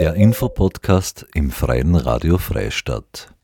Der Infopodcast im Freien Radio Freistadt.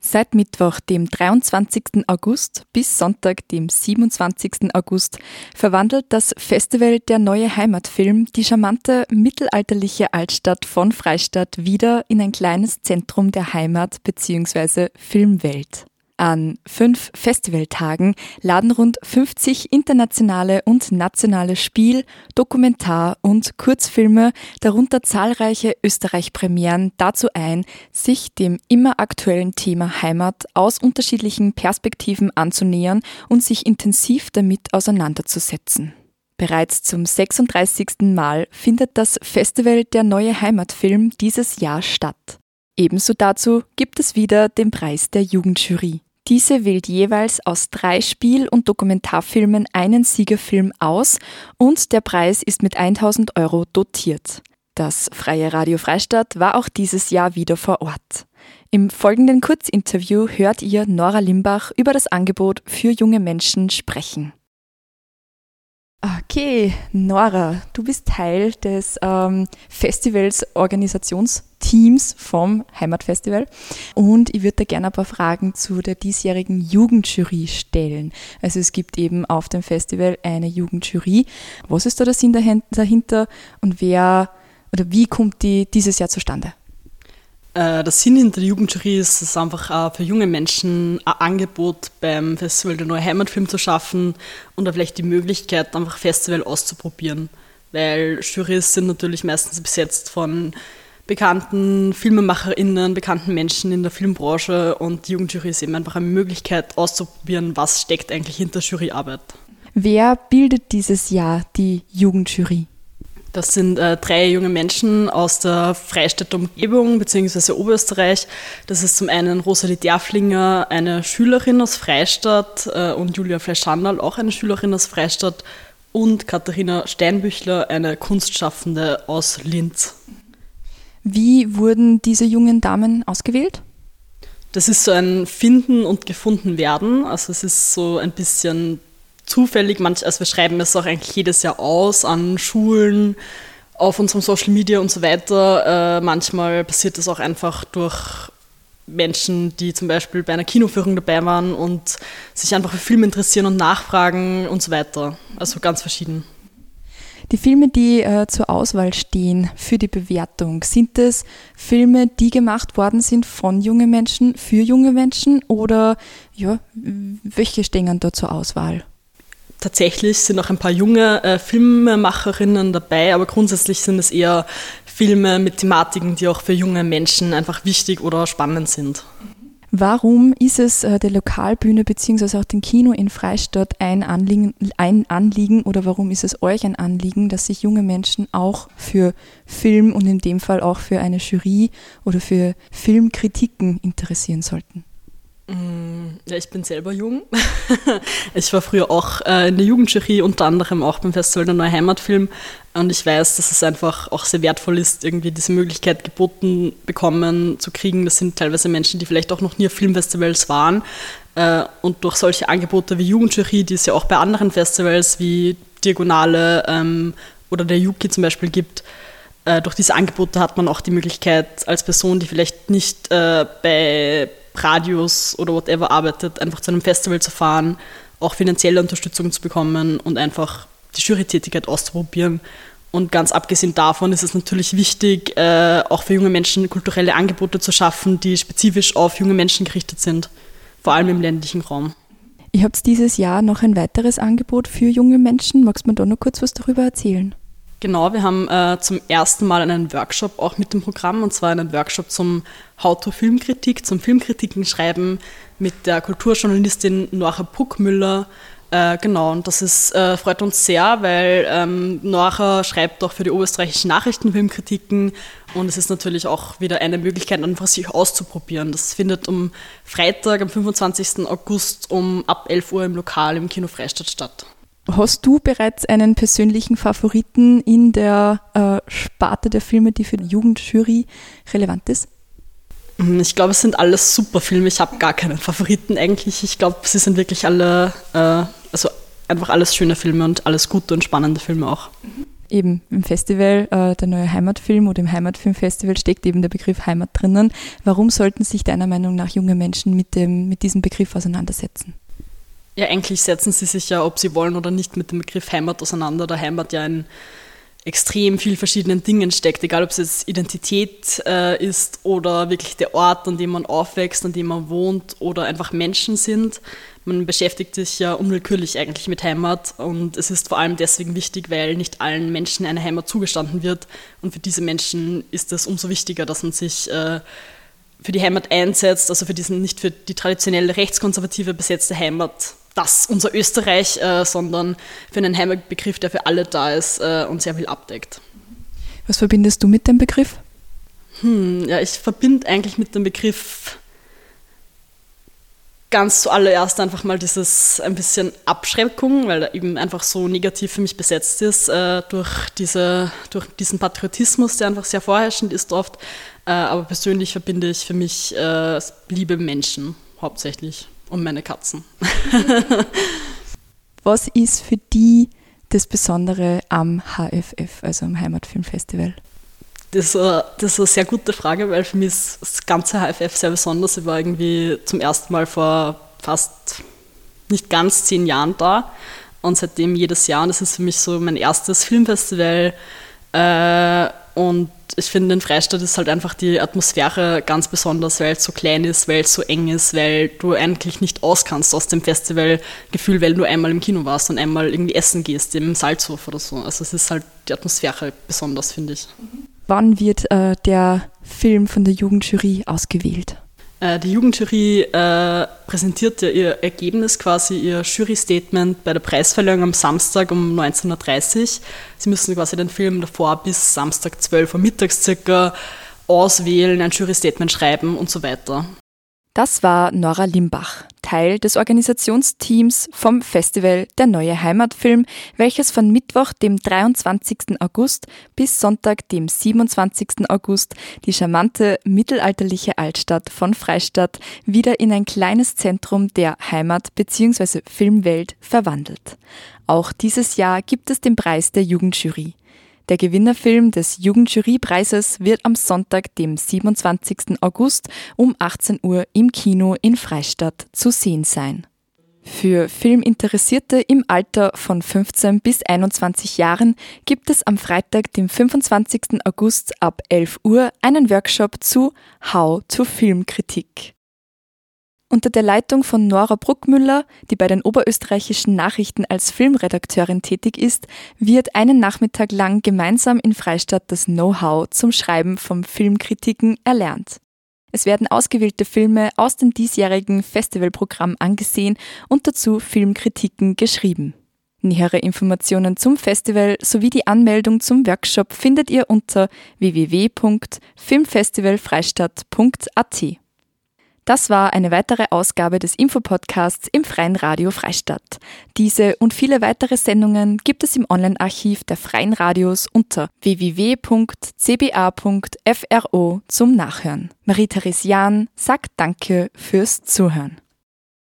Seit Mittwoch, dem 23. August bis Sonntag, dem 27. August, verwandelt das Festival Der neue Heimatfilm die charmante mittelalterliche Altstadt von Freistadt wieder in ein kleines Zentrum der Heimat bzw. Filmwelt. An fünf Festivaltagen laden rund 50 internationale und nationale Spiel-, Dokumentar- und Kurzfilme, darunter zahlreiche Österreich-Premieren, dazu ein, sich dem immer aktuellen Thema Heimat aus unterschiedlichen Perspektiven anzunähern und sich intensiv damit auseinanderzusetzen. Bereits zum 36. Mal findet das Festival Der neue Heimatfilm dieses Jahr statt. Ebenso dazu gibt es wieder den Preis der Jugendjury. Diese wählt jeweils aus drei Spiel- und Dokumentarfilmen einen Siegerfilm aus und der Preis ist mit 1000 Euro dotiert. Das Freie Radio Freistadt war auch dieses Jahr wieder vor Ort. Im folgenden Kurzinterview hört ihr Nora Limbach über das Angebot für junge Menschen sprechen. Okay, Nora, du bist Teil des ähm, Festivals Organisationsteams vom Heimatfestival und ich würde da gerne ein paar Fragen zu der diesjährigen Jugendjury stellen. Also es gibt eben auf dem Festival eine Jugendjury. Was ist da der Sinn dahinter und wer oder wie kommt die dieses Jahr zustande? Äh, der Sinn hinter der Jugendjury ist es einfach für junge Menschen ein Angebot beim Festival der Neue Heimatfilm zu schaffen und vielleicht die Möglichkeit, einfach Festival auszuprobieren. Weil Jurys sind natürlich meistens besetzt von bekannten FilmemacherInnen, bekannten Menschen in der Filmbranche und die Jugendjury ist eben einfach eine Möglichkeit auszuprobieren, was steckt eigentlich hinter Juryarbeit. Wer bildet dieses Jahr die Jugendjury? Das sind äh, drei junge Menschen aus der Freistädter Umgebung bzw. Oberösterreich. Das ist zum einen Rosalie Derflinger, eine Schülerin aus Freistadt äh, und Julia Fleischandal, auch eine Schülerin aus Freistadt und Katharina Steinbüchler, eine Kunstschaffende aus Linz. Wie wurden diese jungen Damen ausgewählt? Das ist so ein Finden und gefunden werden. Also es ist so ein bisschen zufällig, manch, also wir schreiben es auch eigentlich jedes Jahr aus an Schulen, auf unserem Social Media und so weiter. Äh, manchmal passiert das auch einfach durch Menschen, die zum Beispiel bei einer Kinoführung dabei waren und sich einfach für Filme interessieren und nachfragen und so weiter. Also ganz verschieden. Die Filme, die äh, zur Auswahl stehen für die Bewertung, sind es Filme, die gemacht worden sind von jungen Menschen für junge Menschen oder ja, welche stehen da zur Auswahl? Tatsächlich sind auch ein paar junge äh, Filmemacherinnen dabei, aber grundsätzlich sind es eher Filme mit Thematiken, die auch für junge Menschen einfach wichtig oder spannend sind. Warum ist es äh, der Lokalbühne bzw. auch dem Kino in Freistadt ein Anliegen, ein Anliegen oder warum ist es euch ein Anliegen, dass sich junge Menschen auch für Film und in dem Fall auch für eine Jury oder für Filmkritiken interessieren sollten? Mm, ja, ich bin selber jung. ich war früher auch äh, in der Jugendjury, unter anderem auch beim Festival der Neue Heimatfilm. Und ich weiß, dass es einfach auch sehr wertvoll ist, irgendwie diese Möglichkeit geboten bekommen zu kriegen. Das sind teilweise Menschen, die vielleicht auch noch nie auf Filmfestivals waren. Äh, und durch solche Angebote wie Jugendjury, die es ja auch bei anderen Festivals wie Diagonale ähm, oder der Yuki zum Beispiel gibt, äh, durch diese Angebote hat man auch die Möglichkeit, als Person, die vielleicht nicht bei Radios oder whatever arbeitet, einfach zu einem Festival zu fahren, auch finanzielle Unterstützung zu bekommen und einfach die Jurytätigkeit auszuprobieren. Und ganz abgesehen davon ist es natürlich wichtig, äh, auch für junge Menschen kulturelle Angebote zu schaffen, die spezifisch auf junge Menschen gerichtet sind, vor allem im ländlichen Raum. Ihr habt dieses Jahr noch ein weiteres Angebot für junge Menschen. Magst du mir da noch kurz was darüber erzählen? Genau, wir haben äh, zum ersten Mal einen Workshop auch mit dem Programm und zwar einen Workshop zum How-to-Filmkritik, zum Filmkritiken schreiben mit der Kulturjournalistin Nora Puckmüller. Äh, genau, und das ist, äh, freut uns sehr, weil ähm, Nora schreibt auch für die österreichischen Nachrichtenfilmkritiken und es ist natürlich auch wieder eine Möglichkeit, einfach sich auszuprobieren. Das findet am Freitag, am 25. August um ab 11 Uhr im Lokal im Kino Freistadt statt. Hast du bereits einen persönlichen Favoriten in der äh, Sparte der Filme, die für die Jugendjury relevant ist? Hm, ich glaube, es sind alles super Filme. Ich habe gar keinen Favoriten eigentlich. Ich glaube, sie sind wirklich alle, äh, also einfach alles schöne Filme und alles gute und spannende Filme auch. eben im Festival, äh, der neue Heimatfilm oder im Heimatfilmfestival steckt eben der Begriff Heimat drinnen. Warum sollten sich deiner Meinung nach junge Menschen mit, dem, mit diesem Begriff auseinandersetzen? Ja, eigentlich setzen sie sich ja, ob sie wollen oder nicht, mit dem Begriff Heimat auseinander, da Heimat ja in extrem viel verschiedenen Dingen steckt, egal ob es jetzt Identität äh, ist oder wirklich der Ort, an dem man aufwächst, an dem man wohnt oder einfach Menschen sind. Man beschäftigt sich ja unwillkürlich eigentlich mit Heimat und es ist vor allem deswegen wichtig, weil nicht allen Menschen eine Heimat zugestanden wird und für diese Menschen ist es umso wichtiger, dass man sich äh, für die Heimat einsetzt, also für diesen nicht für die traditionelle rechtskonservative besetzte Heimat, das unser Österreich, äh, sondern für einen Heimatbegriff, der für alle da ist äh, und sehr viel abdeckt. Was verbindest du mit dem Begriff? Hm, ja, ich verbinde eigentlich mit dem Begriff ganz zuallererst einfach mal dieses ein bisschen Abschreckung, weil er eben einfach so negativ für mich besetzt ist, äh, durch, diese, durch diesen Patriotismus, der einfach sehr vorherrschend ist oft. Äh, aber persönlich verbinde ich für mich äh, liebe Menschen hauptsächlich und meine Katzen. Was ist für die das Besondere am HFF, also am Heimatfilmfestival? Das ist, eine, das ist eine sehr gute Frage, weil für mich ist das ganze HFF sehr besonders. Ich war irgendwie zum ersten Mal vor fast nicht ganz zehn Jahren da und seitdem jedes Jahr. Und das ist für mich so mein erstes Filmfestival. Äh, und ich finde, in Freistadt ist halt einfach die Atmosphäre ganz besonders, weil es so klein ist, weil es so eng ist, weil du eigentlich nicht auskannst aus dem Festivalgefühl, weil du einmal im Kino warst und einmal irgendwie essen gehst, im Salzhof oder so. Also es ist halt die Atmosphäre besonders, finde ich. Wann wird äh, der Film von der Jugendjury ausgewählt? Äh, die Jugendjury äh, präsentiert ja ihr Ergebnis, quasi ihr Jury-Statement bei der Preisverleihung am Samstag um 19.30 Uhr. Sie müssen quasi den Film davor bis Samstag 12 Uhr mittags circa auswählen, ein Jury-Statement schreiben und so weiter. Das war Nora Limbach, Teil des Organisationsteams vom Festival Der Neue Heimatfilm, welches von Mittwoch, dem 23. August bis Sonntag, dem 27. August die charmante mittelalterliche Altstadt von Freistadt wieder in ein kleines Zentrum der Heimat- bzw. Filmwelt verwandelt. Auch dieses Jahr gibt es den Preis der Jugendjury. Der Gewinnerfilm des Jugendjurypreises wird am Sonntag, dem 27. August um 18 Uhr im Kino in Freistadt zu sehen sein. Für Filminteressierte im Alter von 15 bis 21 Jahren gibt es am Freitag, dem 25. August ab 11 Uhr einen Workshop zu How to Filmkritik. Unter der Leitung von Nora Bruckmüller, die bei den oberösterreichischen Nachrichten als Filmredakteurin tätig ist, wird einen Nachmittag lang gemeinsam in Freistadt das Know-how zum Schreiben von Filmkritiken erlernt. Es werden ausgewählte Filme aus dem diesjährigen Festivalprogramm angesehen und dazu Filmkritiken geschrieben. Nähere Informationen zum Festival sowie die Anmeldung zum Workshop findet ihr unter www.filmfestivalfreistadt.at. Das war eine weitere Ausgabe des Infopodcasts im Freien Radio Freistadt. Diese und viele weitere Sendungen gibt es im Online-Archiv der Freien Radios unter www.cba.fro zum Nachhören. Marie-Therese Jahn sagt Danke fürs Zuhören.